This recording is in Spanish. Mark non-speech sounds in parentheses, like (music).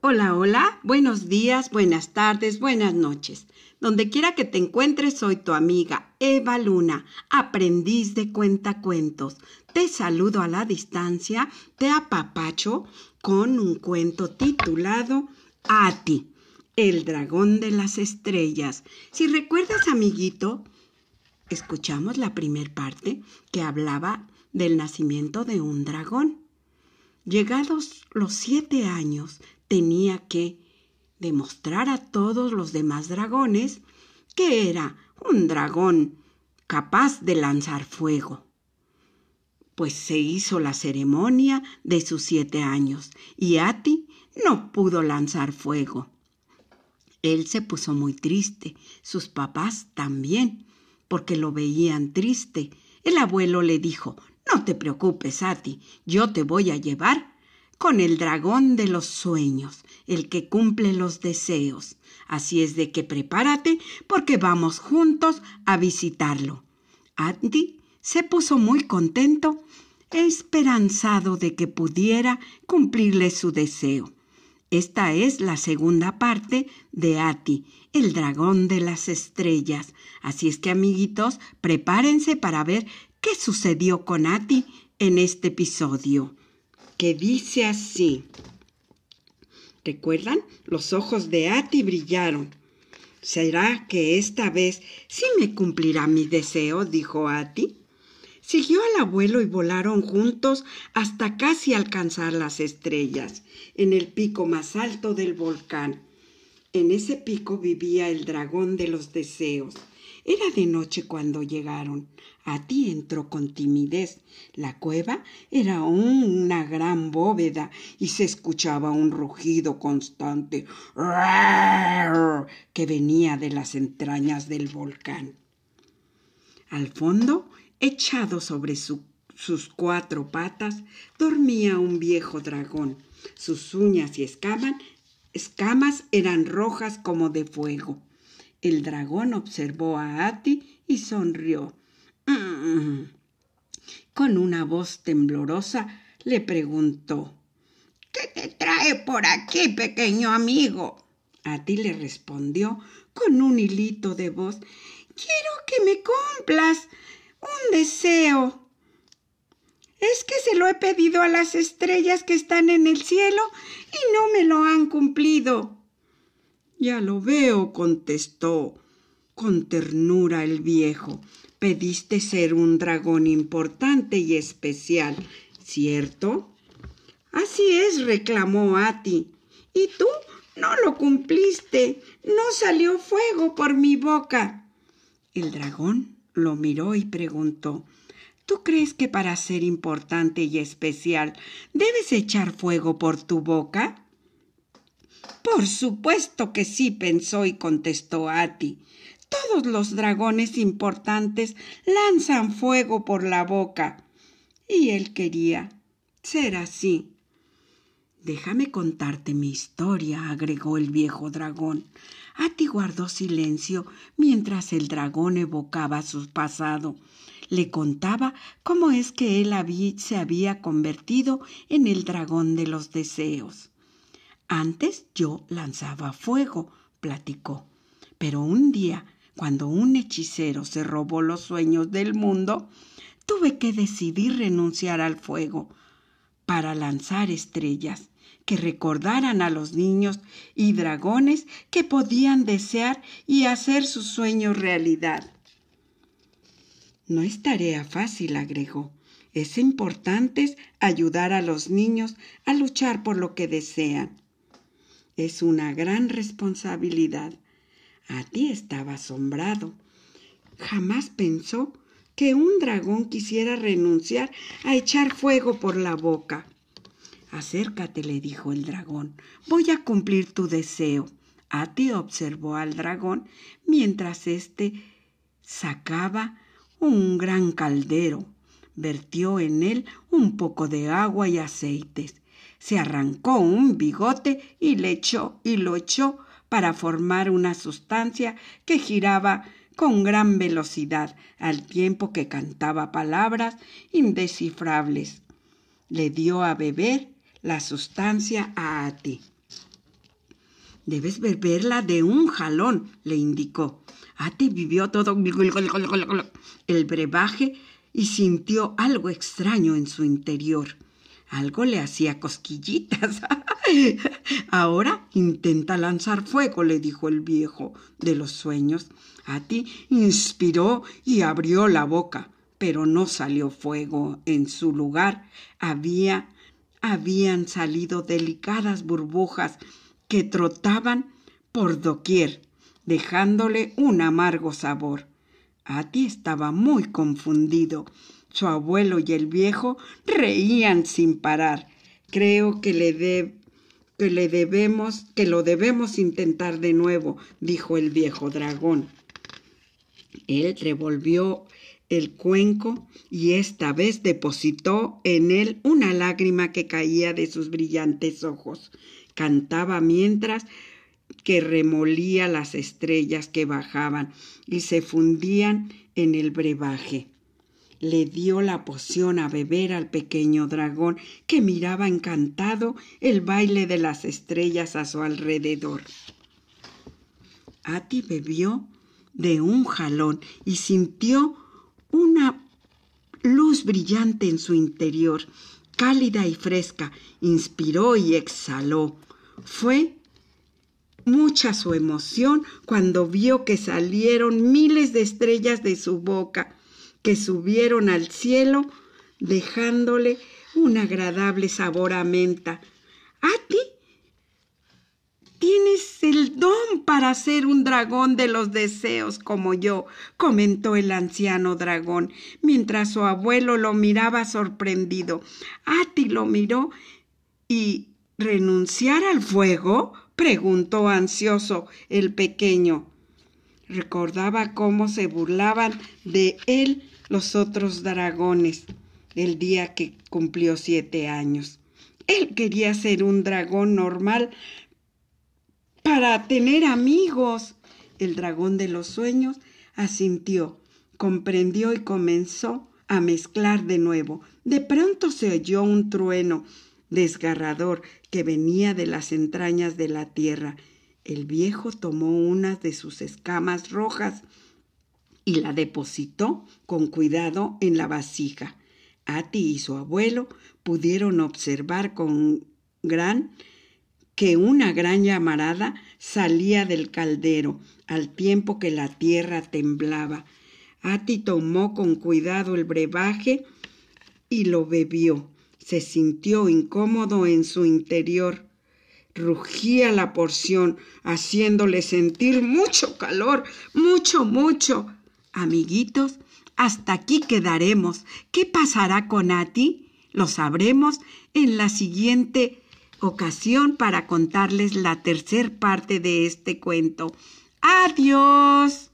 Hola, hola, buenos días, buenas tardes, buenas noches. Donde quiera que te encuentres, soy tu amiga Eva Luna, aprendiz de cuentacuentos. Te saludo a la distancia, te apapacho con un cuento titulado Ati, el dragón de las estrellas. Si recuerdas, amiguito, escuchamos la primer parte que hablaba del nacimiento de un dragón. Llegados los siete años, tenía que demostrar a todos los demás dragones que era un dragón capaz de lanzar fuego. Pues se hizo la ceremonia de sus siete años y Ati no pudo lanzar fuego. Él se puso muy triste, sus papás también, porque lo veían triste. El abuelo le dijo, no te preocupes, Ati, yo te voy a llevar con el dragón de los sueños, el que cumple los deseos. Así es de que prepárate porque vamos juntos a visitarlo. Andy se puso muy contento, esperanzado de que pudiera cumplirle su deseo. Esta es la segunda parte de Ati, el dragón de las estrellas. Así es que, amiguitos, prepárense para ver qué sucedió con Ati en este episodio que dice así. ¿Recuerdan? Los ojos de Ati brillaron. ¿Será que esta vez sí me cumplirá mi deseo? dijo Ati. Siguió al abuelo y volaron juntos hasta casi alcanzar las estrellas, en el pico más alto del volcán. En ese pico vivía el dragón de los deseos. Era de noche cuando llegaron. A ti entró con timidez. La cueva era una gran bóveda y se escuchaba un rugido constante que venía de las entrañas del volcán. Al fondo, echado sobre sus cuatro patas, dormía un viejo dragón. Sus uñas y escamas eran rojas como de fuego. El dragón observó a Ati y sonrió. Con una voz temblorosa le preguntó ¿Qué te trae por aquí, pequeño amigo? A ti le respondió con un hilito de voz Quiero que me cumplas un deseo. Es que se lo he pedido a las estrellas que están en el cielo y no me lo han cumplido. Ya lo veo, contestó con ternura el viejo. Pediste ser un dragón importante y especial, ¿cierto? Así es, reclamó Ati. ¿Y tú? No lo cumpliste. No salió fuego por mi boca. El dragón lo miró y preguntó ¿Tú crees que para ser importante y especial debes echar fuego por tu boca? Por supuesto que sí, pensó y contestó Ati. Todos los dragones importantes lanzan fuego por la boca. Y él quería ser así. Déjame contarte mi historia, agregó el viejo dragón. Ati guardó silencio mientras el dragón evocaba su pasado. Le contaba cómo es que él se había convertido en el dragón de los deseos. Antes yo lanzaba fuego, platicó, pero un día cuando un hechicero se robó los sueños del mundo, tuve que decidir renunciar al fuego para lanzar estrellas que recordaran a los niños y dragones que podían desear y hacer sus sueños realidad. No es tarea fácil, agregó. Es importante ayudar a los niños a luchar por lo que desean. Es una gran responsabilidad a ti estaba asombrado. Jamás pensó que un dragón quisiera renunciar a echar fuego por la boca. Acércate, le dijo el dragón. Voy a cumplir tu deseo. Ati observó al dragón mientras éste sacaba un gran caldero. Vertió en él un poco de agua y aceites. Se arrancó un bigote y le echó y lo echó para formar una sustancia que giraba con gran velocidad al tiempo que cantaba palabras indescifrables. Le dio a beber la sustancia a Ati. Debes beberla de un jalón, le indicó. Ati vivió todo el brebaje y sintió algo extraño en su interior. Algo le hacía cosquillitas. (laughs) Ahora intenta lanzar fuego, le dijo el viejo de los sueños. Ati inspiró y abrió la boca, pero no salió fuego. En su lugar había habían salido delicadas burbujas que trotaban por doquier, dejándole un amargo sabor. Ati estaba muy confundido. Su abuelo y el viejo reían sin parar. Creo que le, que le debemos, que lo debemos intentar de nuevo, dijo el viejo dragón. Él revolvió el cuenco y esta vez depositó en él una lágrima que caía de sus brillantes ojos. Cantaba mientras que remolía las estrellas que bajaban y se fundían en el brebaje. Le dio la poción a beber al pequeño dragón que miraba encantado el baile de las estrellas a su alrededor. Ati bebió de un jalón y sintió una luz brillante en su interior, cálida y fresca, inspiró y exhaló. Fue mucha su emoción cuando vio que salieron miles de estrellas de su boca, que subieron al cielo, dejándole un agradable sabor a menta. ¿A ti? Tienes el don para ser un dragón de los deseos como yo, comentó el anciano dragón, mientras su abuelo lo miraba sorprendido. Ati lo miró y ¿renunciar al fuego? preguntó ansioso el pequeño. Recordaba cómo se burlaban de él los otros dragones el día que cumplió siete años. Él quería ser un dragón normal, para tener amigos. El dragón de los sueños asintió, comprendió y comenzó a mezclar de nuevo. De pronto se oyó un trueno desgarrador que venía de las entrañas de la tierra. El viejo tomó una de sus escamas rojas y la depositó con cuidado en la vasija. Ati y su abuelo pudieron observar con gran que una gran llamarada salía del caldero al tiempo que la tierra temblaba. Ati tomó con cuidado el brebaje y lo bebió. Se sintió incómodo en su interior. Rugía la porción, haciéndole sentir mucho calor, mucho, mucho. Amiguitos, hasta aquí quedaremos. ¿Qué pasará con Ati? Lo sabremos en la siguiente ocasión para contarles la tercer parte de este cuento. Adiós.